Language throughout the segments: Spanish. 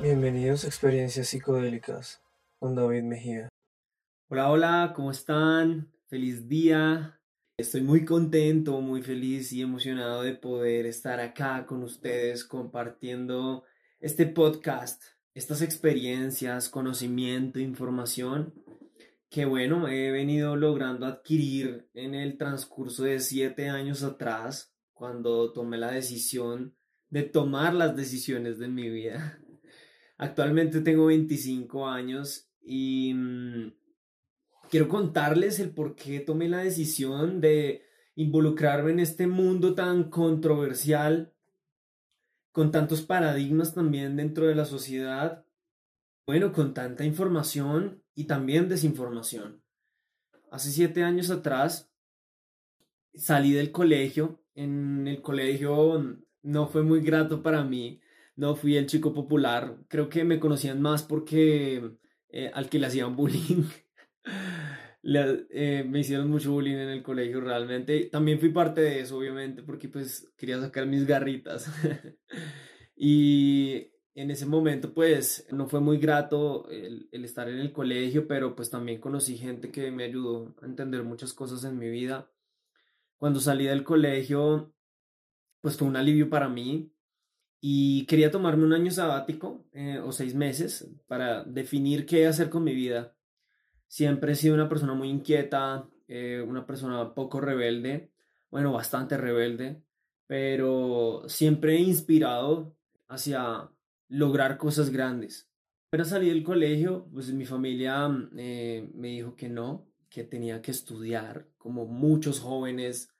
Bienvenidos a Experiencias Psicodélicas con David Mejía. Hola, hola, ¿cómo están? Feliz día. Estoy muy contento, muy feliz y emocionado de poder estar acá con ustedes compartiendo este podcast, estas experiencias, conocimiento, información que bueno, he venido logrando adquirir en el transcurso de siete años atrás, cuando tomé la decisión de tomar las decisiones de mi vida. Actualmente tengo 25 años y mm, quiero contarles el por qué tomé la decisión de involucrarme en este mundo tan controversial, con tantos paradigmas también dentro de la sociedad, bueno, con tanta información y también desinformación. Hace siete años atrás salí del colegio, en el colegio no fue muy grato para mí, no fui el chico popular, creo que me conocían más porque eh, al que le hacían bullying. Eh, me hicieron mucho bullying en el colegio realmente. También fui parte de eso, obviamente, porque pues quería sacar mis garritas. y en ese momento pues no fue muy grato el, el, estar en el colegio, pero pues también conocí gente que me ayudó a entender muchas cosas en mi vida. Cuando salí del colegio, pues fue un alivio para mí, y quería tomarme un año sabático eh, o seis meses para definir qué hacer con mi vida. Siempre he sido una persona muy inquieta, eh, una persona poco rebelde, bueno, bastante rebelde, pero siempre inspirado hacia lograr cosas grandes. Pero salí del colegio, pues mi familia eh, me dijo que no, que tenía que estudiar, como muchos jóvenes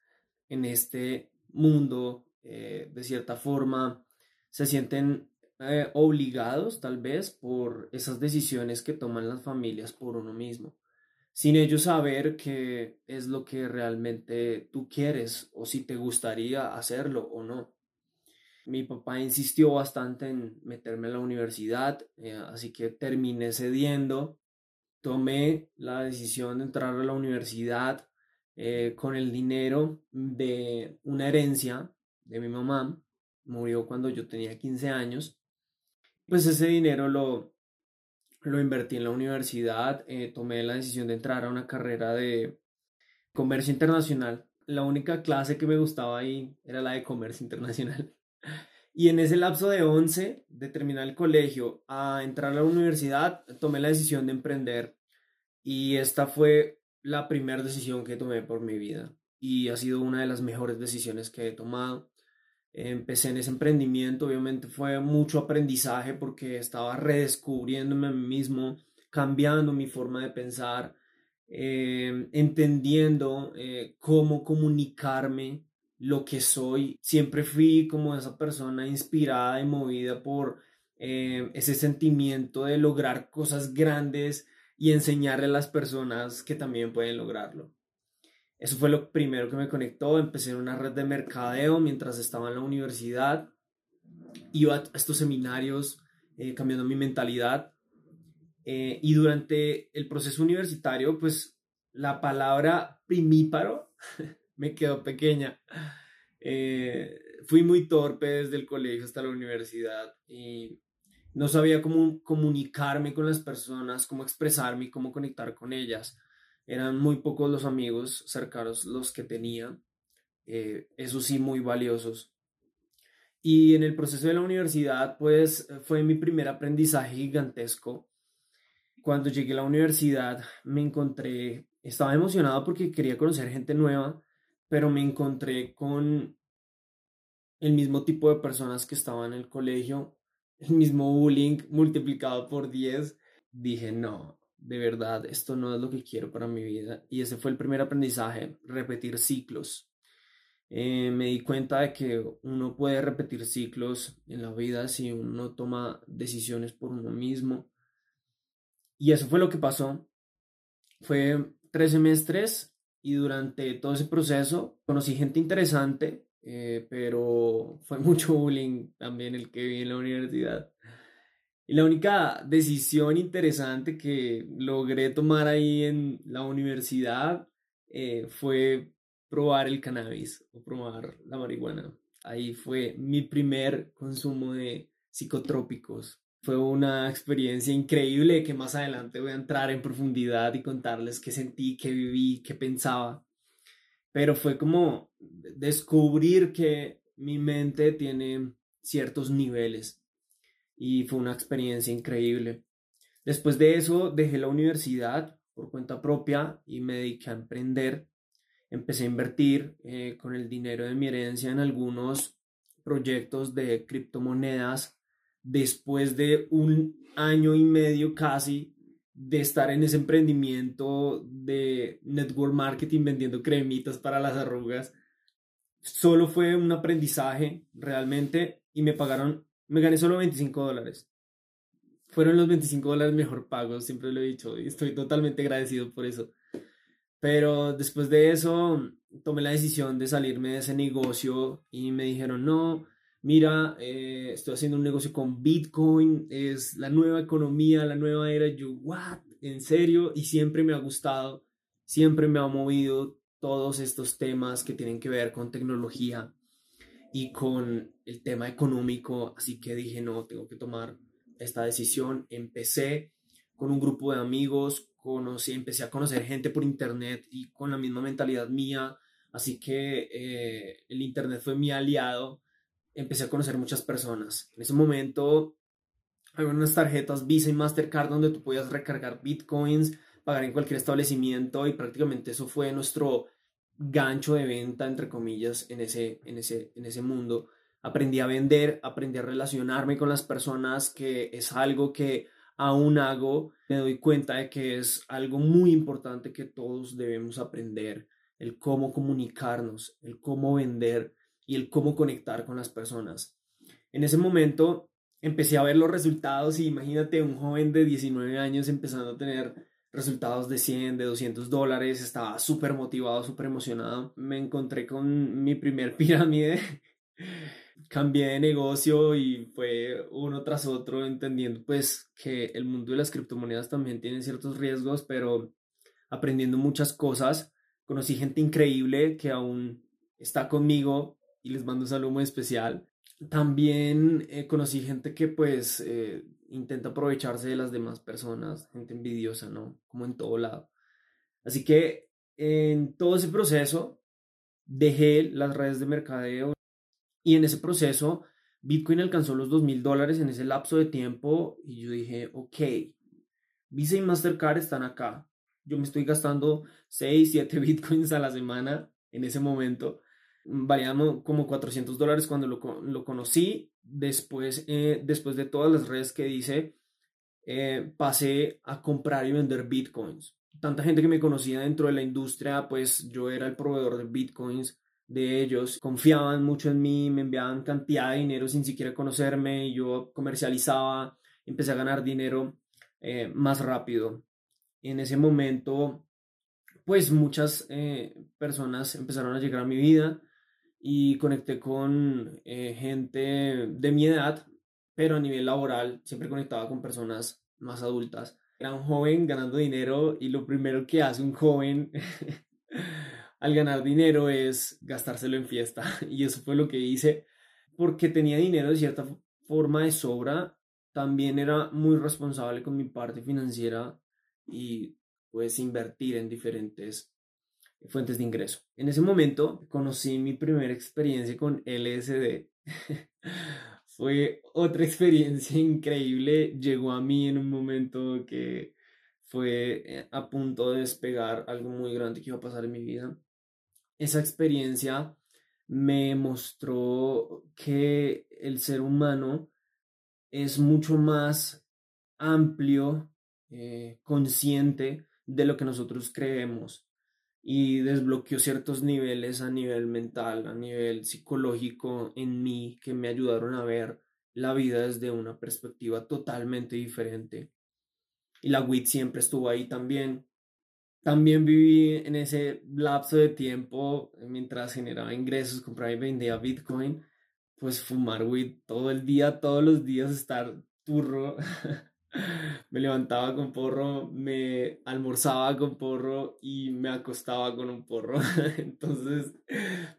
en este mundo, de cierta forma, se sienten eh, obligados tal vez por esas decisiones que toman las familias por uno mismo, sin ellos saber qué es lo que realmente tú quieres o si te gustaría hacerlo o no. Mi papá insistió bastante en meterme a la universidad, eh, así que terminé cediendo, tomé la decisión de entrar a la universidad eh, con el dinero de una herencia de mi mamá murió cuando yo tenía 15 años. Pues ese dinero lo, lo invertí en la universidad, eh, tomé la decisión de entrar a una carrera de comercio internacional. La única clase que me gustaba ahí era la de comercio internacional. Y en ese lapso de 11, de terminar el colegio a entrar a la universidad, tomé la decisión de emprender. Y esta fue la primera decisión que tomé por mi vida. Y ha sido una de las mejores decisiones que he tomado empecé en ese emprendimiento, obviamente fue mucho aprendizaje porque estaba redescubriéndome a mí mismo, cambiando mi forma de pensar, eh, entendiendo eh, cómo comunicarme lo que soy. Siempre fui como esa persona inspirada y movida por eh, ese sentimiento de lograr cosas grandes y enseñarle a las personas que también pueden lograrlo. Eso fue lo primero que me conectó. Empecé en una red de mercadeo mientras estaba en la universidad. Iba a estos seminarios eh, cambiando mi mentalidad. Eh, y durante el proceso universitario, pues la palabra primíparo me quedó pequeña. Eh, fui muy torpe desde el colegio hasta la universidad y no sabía cómo comunicarme con las personas, cómo expresarme cómo conectar con ellas eran muy pocos los amigos cercanos los que tenía, eh, eso sí, muy valiosos. Y en el proceso de la universidad, pues fue mi primer aprendizaje gigantesco. Cuando llegué a la universidad, me encontré, estaba emocionado porque quería conocer gente nueva, pero me encontré con el mismo tipo de personas que estaban en el colegio, el mismo bullying multiplicado por 10. Dije, no, de verdad, esto no es lo que quiero para mi vida. Y ese fue el primer aprendizaje, repetir ciclos. Eh, me di cuenta de que uno puede repetir ciclos en la vida si uno toma decisiones por uno mismo. Y eso fue lo que pasó. Fue tres semestres y durante todo ese proceso conocí gente interesante, eh, pero fue mucho bullying también el que vi en la universidad. Y la única decisión interesante que logré tomar ahí en la universidad eh, fue probar el cannabis o probar la marihuana. Ahí fue mi primer consumo de psicotrópicos. Fue una experiencia increíble que más adelante voy a entrar en profundidad y contarles qué sentí, qué viví, qué pensaba. Pero fue como descubrir que mi mente tiene ciertos niveles y fue una experiencia increíble. Después de eso dejé la universidad por cuenta propia y me dediqué a emprender. Empecé a invertir eh, con el dinero de mi herencia en algunos proyectos de criptomonedas después de un año y medio casi de estar en ese emprendimiento de network marketing vendiendo cremitas para las arrugas. Solo fue un aprendizaje realmente y me pagaron, me gané solo 25 dólares. Fueron los 25 dólares mejor pagos, siempre lo he dicho y estoy totalmente agradecido por eso. Pero después de eso tomé la decisión de salirme de ese negocio y me dijeron, no, mira, eh, estoy haciendo un negocio con Bitcoin, es la nueva economía, la nueva era. Yo, ¿what? ¿En serio? Y siempre me ha gustado, siempre me ha movido todos estos temas que tienen que ver con tecnología y con el tema económico. Así que dije, no, tengo que tomar esta decisión. Empecé con un grupo de amigos, conocí, empecé a conocer gente por internet y con la misma mentalidad mía. Así que eh, el internet fue mi aliado empecé a conocer muchas personas. En ese momento había unas tarjetas Visa y Mastercard donde tú podías recargar bitcoins, pagar en cualquier establecimiento y prácticamente eso fue nuestro gancho de venta, entre comillas, en ese, en ese, en ese mundo. Aprendí a vender, aprendí a relacionarme con las personas, que es algo que aún hago. Me doy cuenta de que es algo muy importante que todos debemos aprender, el cómo comunicarnos, el cómo vender, y el cómo conectar con las personas. En ese momento empecé a ver los resultados y imagínate un joven de 19 años empezando a tener resultados de 100, de 200 dólares, estaba súper motivado, súper emocionado. Me encontré con mi primer pirámide, cambié de negocio y fue uno tras otro entendiendo pues que el mundo de las criptomonedas también tiene ciertos riesgos, pero aprendiendo muchas cosas. Conocí gente increíble que aún está conmigo y les mando un saludo muy especial. También eh, conocí gente que pues eh, intenta aprovecharse de las demás personas, gente envidiosa, ¿no? Como en todo lado. Así que en todo ese proceso dejé las redes de mercadeo y en ese proceso Bitcoin alcanzó los dos mil dólares en ese lapso de tiempo y yo dije, ok, Visa y Mastercard están acá. Yo me estoy gastando 6, 7 Bitcoins a la semana en ese momento variamos como 400 dólares cuando lo, conocí. Después, eh, después de todas las redes que dice, eh, pasé a comprar y vender bitcoins. Tanta gente que me conocía dentro de la industria, pues yo era el proveedor de bitcoins de ellos. Confiaban mucho en mí, me enviaban cantidad de dinero sin siquiera conocerme. Yo comercializaba, empecé a ganar dinero eh, más rápido. En ese momento, pues muchas personas empezaron a llegar a mi vida y conecté con eh, gente de mi edad, pero a nivel laboral siempre conectaba con personas más adultas. Era un joven ganando dinero y lo primero que hace un joven al ganar dinero es gastárselo en fiesta. Y eso fue lo que hice porque tenía dinero de cierta forma de sobra. También era muy responsable con mi parte financiera y pues invertir en diferentes fuentes de ingreso. En ese momento conocí mi primera experiencia con LSD. fue otra experiencia increíble. Llegó a mí en un momento que fue eh, a punto de despegar algo muy grande que iba a pasar en mi vida. Esa experiencia me mostró que el ser humano es mucho más amplio, eh, consciente de lo que nosotros creemos y desbloqueó ciertos niveles a nivel mental, a nivel psicológico en mí que me ayudaron a ver la vida desde una perspectiva totalmente diferente. Y la WIT siempre estuvo ahí también. También viví en ese lapso de tiempo mientras generaba ingresos, compraba y vendía Bitcoin, pues fumar WIT todo el día, todos los días, estar turro. me levantaba con porro, me almorzaba con porro y me acostaba con un porro. Entonces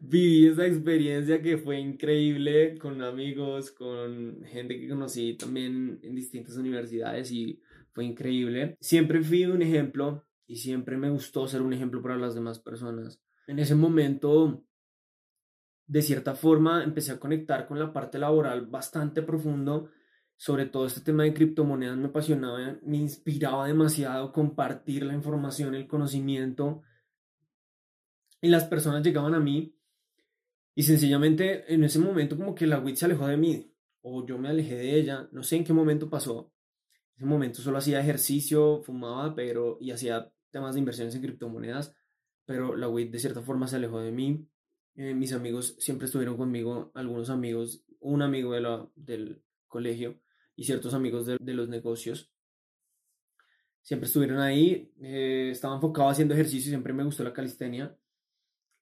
viví esa experiencia que fue increíble con amigos, con gente que conocí también en distintas universidades y fue increíble. Siempre fui un ejemplo y siempre me gustó ser un ejemplo para las demás personas. En ese momento, de cierta forma, empecé a conectar con la parte laboral bastante profundo sobre todo este tema de criptomonedas me apasionaba, me inspiraba demasiado compartir la información, el conocimiento. Y las personas llegaban a mí y sencillamente en ese momento como que la WIT se alejó de mí o yo me alejé de ella, no sé en qué momento pasó. En ese momento solo hacía ejercicio, fumaba, pero y hacía temas de inversiones en criptomonedas, pero la WIT de cierta forma se alejó de mí. Eh, mis amigos siempre estuvieron conmigo, algunos amigos, un amigo de la, del colegio y ciertos amigos de, los negocios. Siempre estuvieron ahí, eh, estaba enfocado haciendo ejercicio, siempre me gustó la calistenia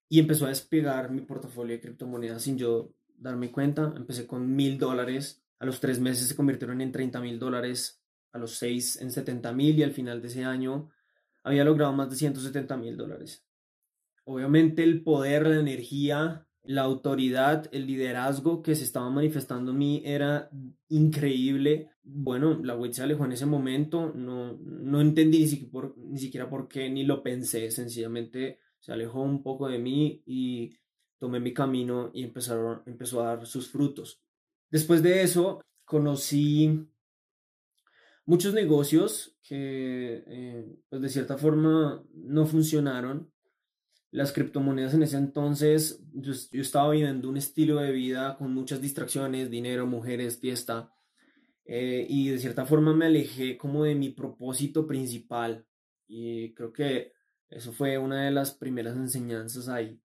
y empezó a despegar mi portafolio de criptomonedas sin yo darme cuenta. Empecé con mil dólares, a los tres meses se convirtieron en 30 mil dólares, a los seis en 70 mil y al final de ese año había logrado más de 170 mil dólares. Obviamente el poder, la energía la autoridad, el liderazgo que se estaba manifestando en mí era increíble. Bueno, la WIT se alejó en ese momento, no, no entendí ni siquiera, por, ni siquiera por qué, ni lo pensé, sencillamente se alejó un poco de mí y tomé mi camino y empezaron, empezó a dar sus frutos. Después de eso, conocí muchos negocios que, eh, pues de cierta forma, no funcionaron las criptomonedas en ese entonces, yo, estaba viviendo un estilo de vida con muchas distracciones, dinero, mujeres, fiesta, eh, y de cierta forma me alejé como de mi propósito principal. Y creo que eso fue una de las primeras enseñanzas ahí.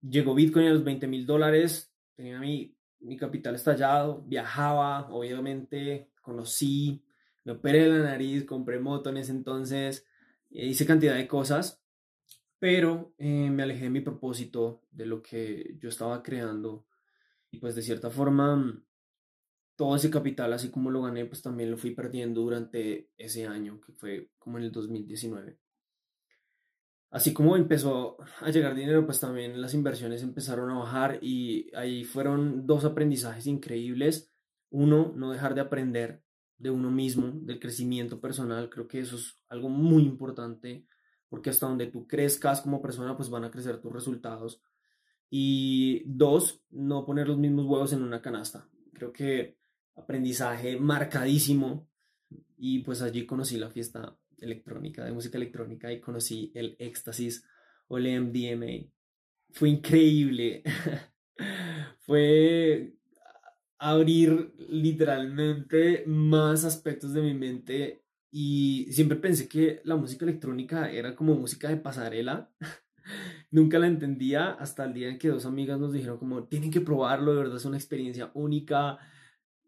Llegó Bitcoin a los 20 mil dólares, tenía mi, mi capital estallado, viajaba, obviamente, conocí, me operé la nariz, compré moto en ese entonces, hice cantidad de cosas pero eh, me alejé de mi propósito, de lo que yo estaba creando y pues de cierta forma todo ese capital, así como lo gané, pues también lo fui perdiendo durante ese año, que fue como en el 2019. Así como empezó a llegar dinero, pues también las inversiones empezaron a bajar y ahí fueron dos aprendizajes increíbles. Uno, no dejar de aprender de uno mismo, del crecimiento personal. Creo que eso es algo muy importante porque hasta donde tú crezcas como persona, pues van a crecer tus resultados. Y dos, no poner los mismos huevos en una canasta. Creo que aprendizaje marcadísimo. Y pues allí conocí la fiesta electrónica, de música electrónica, y conocí el éxtasis o el MDMA. Fue increíble. Fue abrir literalmente más aspectos de mi mente y siempre pensé que la música electrónica era como música de pasarela. Nunca la entendía hasta el día en que dos amigas nos dijeron como, tienen que probarlo, de verdad es una experiencia única.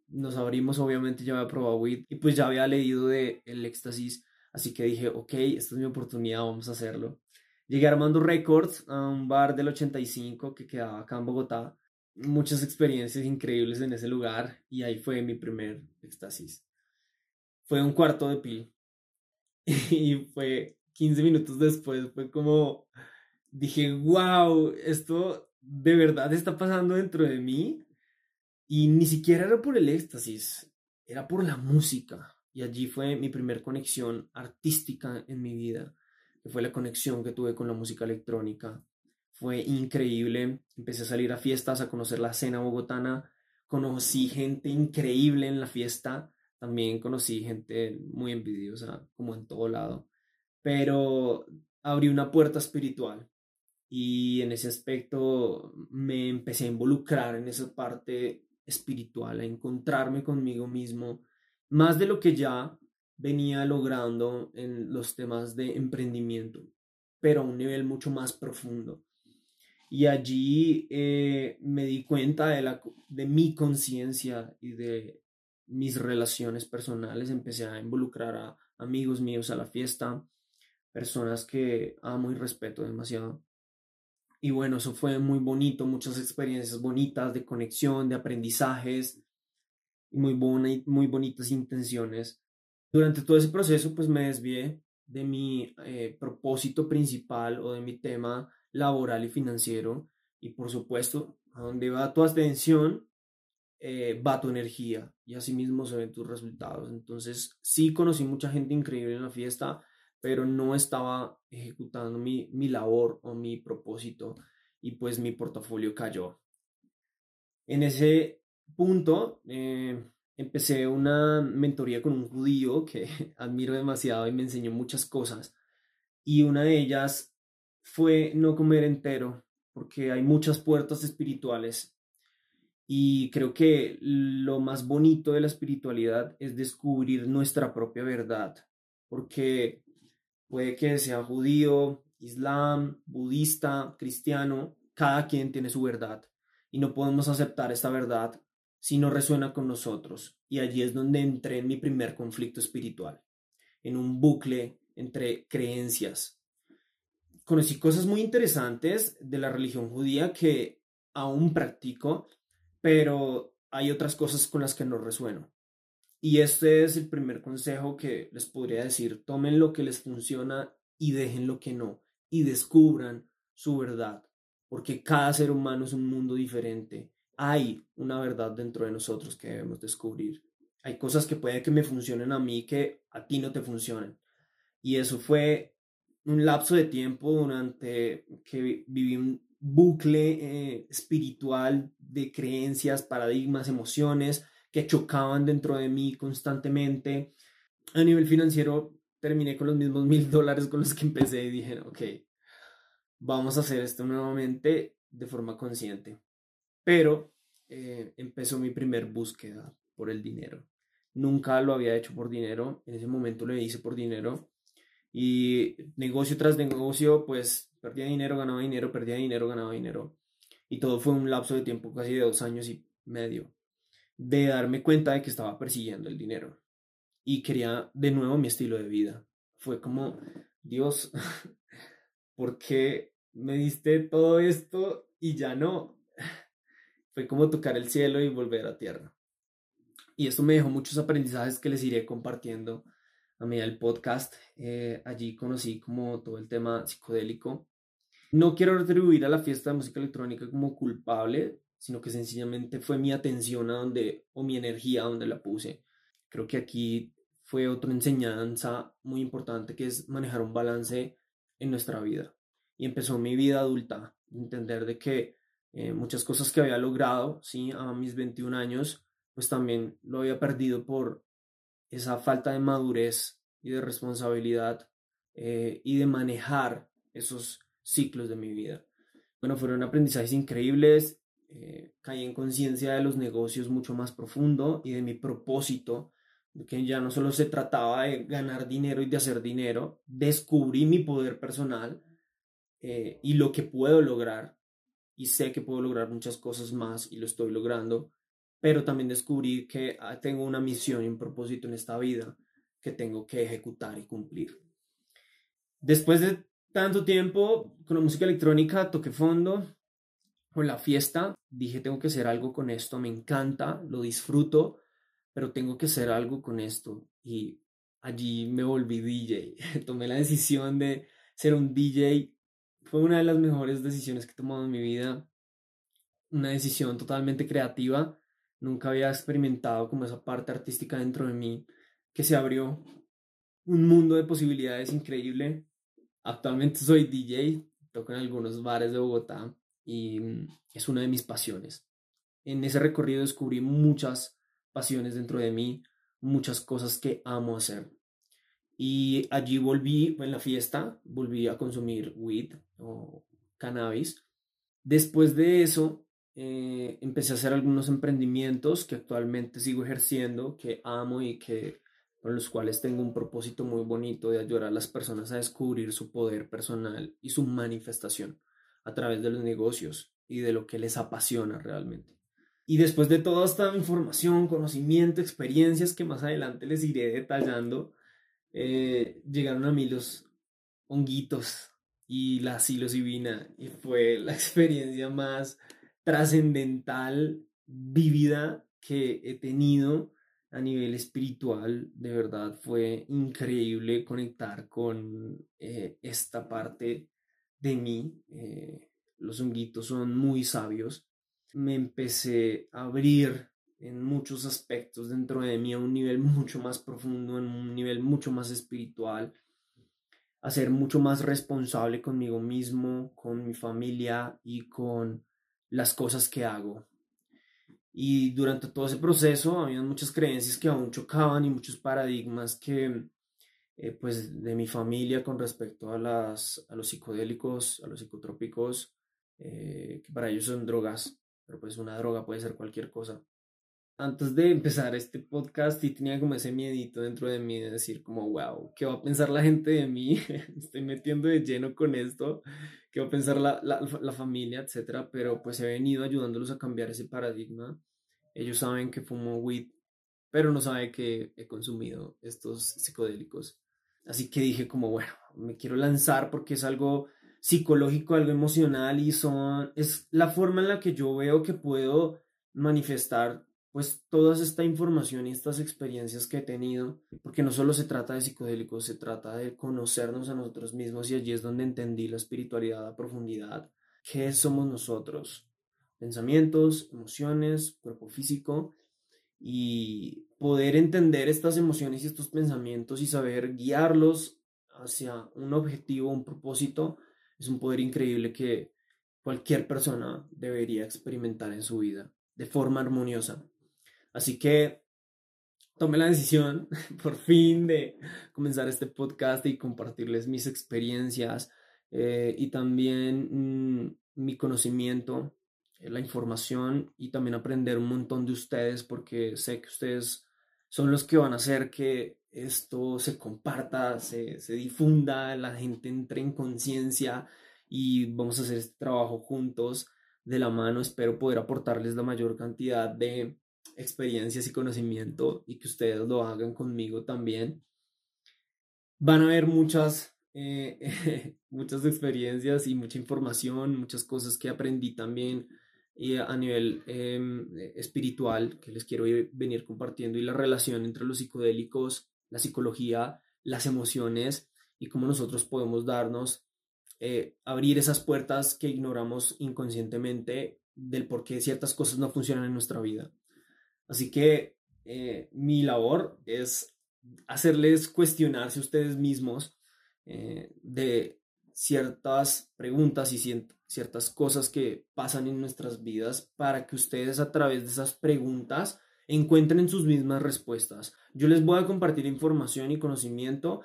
Nos abrimos, obviamente ya había probado WIT y pues ya había leído de El Éxtasis, así que dije, ok, esta es mi oportunidad, vamos a hacerlo. Llegué a Armando Records, a un bar del 85 que quedaba acá en Bogotá. Muchas experiencias increíbles en ese lugar y ahí fue mi primer éxtasis fue un cuarto de pil. Y fue 15 minutos después, fue como, dije, wow, esto de verdad está pasando dentro de mí. Y ni siquiera era por el éxtasis, era por la música. Y allí fue mi primer conexión artística en mi vida, que fue la conexión que tuve con la música electrónica. Fue increíble. Empecé a salir a fiestas, a conocer la escena bogotana. Conocí gente increíble en la fiesta también conocí gente muy envidiosa, como en todo lado, pero abrí una puerta espiritual y en ese aspecto me empecé a involucrar en esa parte espiritual, a encontrarme conmigo mismo, más de lo que ya venía logrando en los temas de emprendimiento, pero a un nivel mucho más profundo. Y allí eh, me di cuenta de, la, de mi conciencia y de mis relaciones personales, empecé a involucrar a amigos míos a la fiesta, personas que amo y respeto demasiado. Y bueno, eso fue muy bonito, muchas experiencias bonitas de conexión, de aprendizajes. y muy, muy bonitas intenciones. Durante todo ese proceso, pues me desvié de mi eh, propósito principal o de mi tema laboral y financiero. Y por supuesto, a donde va tu atención, eh, va tu energía y así mismo se ven tus resultados. Entonces, sí conocí mucha gente increíble en la fiesta, pero no estaba ejecutando mi, mi labor o mi propósito y pues mi portafolio cayó. En ese punto, eh, empecé una mentoría con un judío que admiro demasiado y me enseñó muchas cosas. Y una de ellas fue no comer entero, porque hay muchas puertas espirituales. Y creo que lo más bonito de la espiritualidad es descubrir nuestra propia verdad, porque puede que sea judío, islam, budista, cristiano, cada quien tiene su verdad y no podemos aceptar esta verdad si no resuena con nosotros. Y allí es donde entré en mi primer conflicto espiritual, en un bucle entre creencias. Conocí cosas muy interesantes de la religión judía que aún practico, pero hay otras cosas con las que no resueno. Y este es el primer consejo que les podría decir. Tomen lo que les funciona y dejen lo que no. Y descubran su verdad. Porque cada ser humano es un mundo diferente hay una verdad dentro de nosotros que debemos descubrir. Hay cosas que puede que me funcionen a mí que a ti no te funcionen. Y eso fue un lapso de tiempo durante que viví un bucle eh, espiritual de creencias, paradigmas, emociones que chocaban dentro de mí constantemente. A nivel financiero terminé con los mismos mil dólares con los que empecé y dije, ok, vamos a hacer esto nuevamente de forma consciente. Pero eh, empezó mi primer búsqueda por el dinero. Nunca lo había hecho por dinero, en ese momento lo hice por dinero y negocio tras negocio, pues perdía dinero, ganaba dinero, perdía dinero, ganaba dinero. Y todo fue un lapso de tiempo casi de dos años y medio de darme cuenta de que estaba persiguiendo el dinero y quería de nuevo mi estilo de vida. Fue como, Dios, ¿por qué me diste todo esto y ya no? Fue como tocar el cielo y volver a tierra. Y esto me dejó muchos aprendizajes que les iré compartiendo a medida del podcast. Eh, allí conocí como todo el tema psicodélico. No quiero retribuir a la fiesta de música electrónica como culpable, sino que sencillamente fue mi atención a donde, o mi energía a donde la puse. Creo que aquí fue otra enseñanza muy importante que es manejar un balance en nuestra vida. Y empezó mi vida adulta, entender de que eh, muchas cosas que había logrado, ¿sí? A mis 21 años, pues también lo había perdido por esa falta de madurez y de responsabilidad eh, y de manejar esos ciclos de mi vida. Bueno, fueron aprendizajes increíbles, eh, caí en conciencia de los negocios mucho más profundo y de mi propósito, que ya no solo se trataba de ganar dinero y de hacer dinero, descubrí mi poder personal y lo que puedo lograr y sé que puedo lograr muchas cosas más y lo estoy logrando, pero también descubrí que ah, tengo una misión y un propósito en esta vida que tengo que ejecutar y cumplir. Después de tanto tiempo con la música electrónica, toqué fondo con la fiesta, dije tengo que hacer algo con esto, me encanta, lo disfruto, pero tengo que hacer algo con esto y allí me volví DJ, tomé la decisión de ser un DJ fue una de las mejores decisiones que he tomado en mi vida. Una decisión totalmente creativa. Nunca había experimentado como esa parte artística dentro de mí que se abrió un mundo de posibilidades increíble. Actualmente soy DJ, toco en algunos bares de Bogotá y mm, es una de mis pasiones. En ese recorrido descubrí muchas pasiones dentro de mí, muchas cosas que amo hacer. Y allí volví, en la fiesta, volví a consumir weed o cannabis. Después de eso, eh, empecé a hacer algunos emprendimientos que actualmente sigo ejerciendo, que amo y que con los cuales tengo un propósito muy bonito de ayudar a las personas a descubrir su poder personal y su manifestación a través de los negocios y de lo que les apasiona realmente. Y después de toda esta información, conocimiento, experiencias que más adelante les iré detallando, eh, llegaron a mí los honguitos y la psilocibina y fue la experiencia más trascendental vivida que he tenido a nivel espiritual, de verdad fue increíble conectar con eh, esta parte de mí. Eh, los honguitos son muy sabios. Me empecé a abrir en muchos aspectos dentro de mí a un nivel mucho más profundo, en un nivel mucho más espiritual, a ser mucho más responsable conmigo mismo, con mi familia y con las cosas que hago. Y durante todo ese proceso había muchas creencias que aún chocaban y muchos paradigmas que, eh, pues, de mi familia con respecto a, las, a los psicodélicos, a los psicotrópicos, eh, que para ellos son drogas, pero pues una droga puede ser cualquier cosa. Antes de empezar este podcast y tenía como ese miedito dentro de mí de decir como, wow, ¿qué va a pensar la gente de mí? Estoy metiendo de lleno con esto, ¿qué va a pensar la, la, la familia, etcétera? Pero pues he venido ayudándolos a cambiar ese paradigma. Ellos saben que fumo weed, pero no saben que he consumido estos psicodélicos. Así que dije como, bueno, me quiero lanzar porque es algo psicológico, algo emocional y son, es la forma en la que yo veo que puedo manifestar pues toda esta información y estas experiencias que he tenido, porque no solo se trata de psicodélicos, se trata de conocernos a nosotros mismos y allí es donde entendí la espiritualidad a profundidad, qué somos nosotros, pensamientos, emociones, cuerpo físico y poder entender estas emociones y estos pensamientos y saber guiarlos hacia un objetivo, un propósito, es un poder increíble que cualquier persona debería experimentar en su vida de forma armoniosa. Así que tomé la decisión por fin de comenzar este podcast y compartirles mis experiencias eh, y también mm, mi conocimiento, eh, la información y también aprender un montón de ustedes porque sé que ustedes son los que van a hacer que esto se comparta, se, se difunda, la gente entre en conciencia y vamos a hacer este trabajo juntos de la mano. Espero poder aportarles la mayor cantidad de experiencias y conocimiento y que ustedes lo hagan conmigo también. Van a haber muchas, eh, muchas experiencias y mucha información, muchas cosas que aprendí también y a nivel em, espiritual que les quiero venir compartiendo y la relación entre los psicodélicos la psicología, las emociones y cómo nosotros podemos darnos, eh, abrir esas puertas que ignoramos inconscientemente del por qué ciertas cosas no funcionan en nuestra vida. Así que eh, mi labor es hacerles cuestionarse ustedes mismos eh, de ciertas preguntas y ciertas cosas que pasan en nuestras vidas para que ustedes a través de esas preguntas encuentren sus mismas respuestas. Yo les voy a compartir información y conocimiento,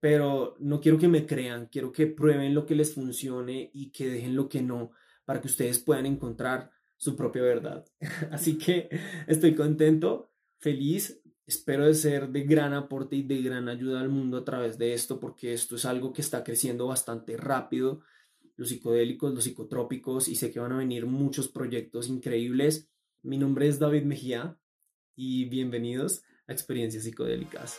pero no quiero que me crean, quiero que prueben lo que les funcione y que dejen lo que no, para que ustedes puedan encontrar su propia verdad. Así que estoy contento, feliz, espero de ser de gran aporte y de gran ayuda al mundo a través de esto, porque esto es algo que está creciendo bastante rápido, los psicodélicos, los psicotrópicos, y sé que van a venir muchos proyectos increíbles. Mi nombre es David Mejía, y bienvenidos a Experiencias Psicodélicas.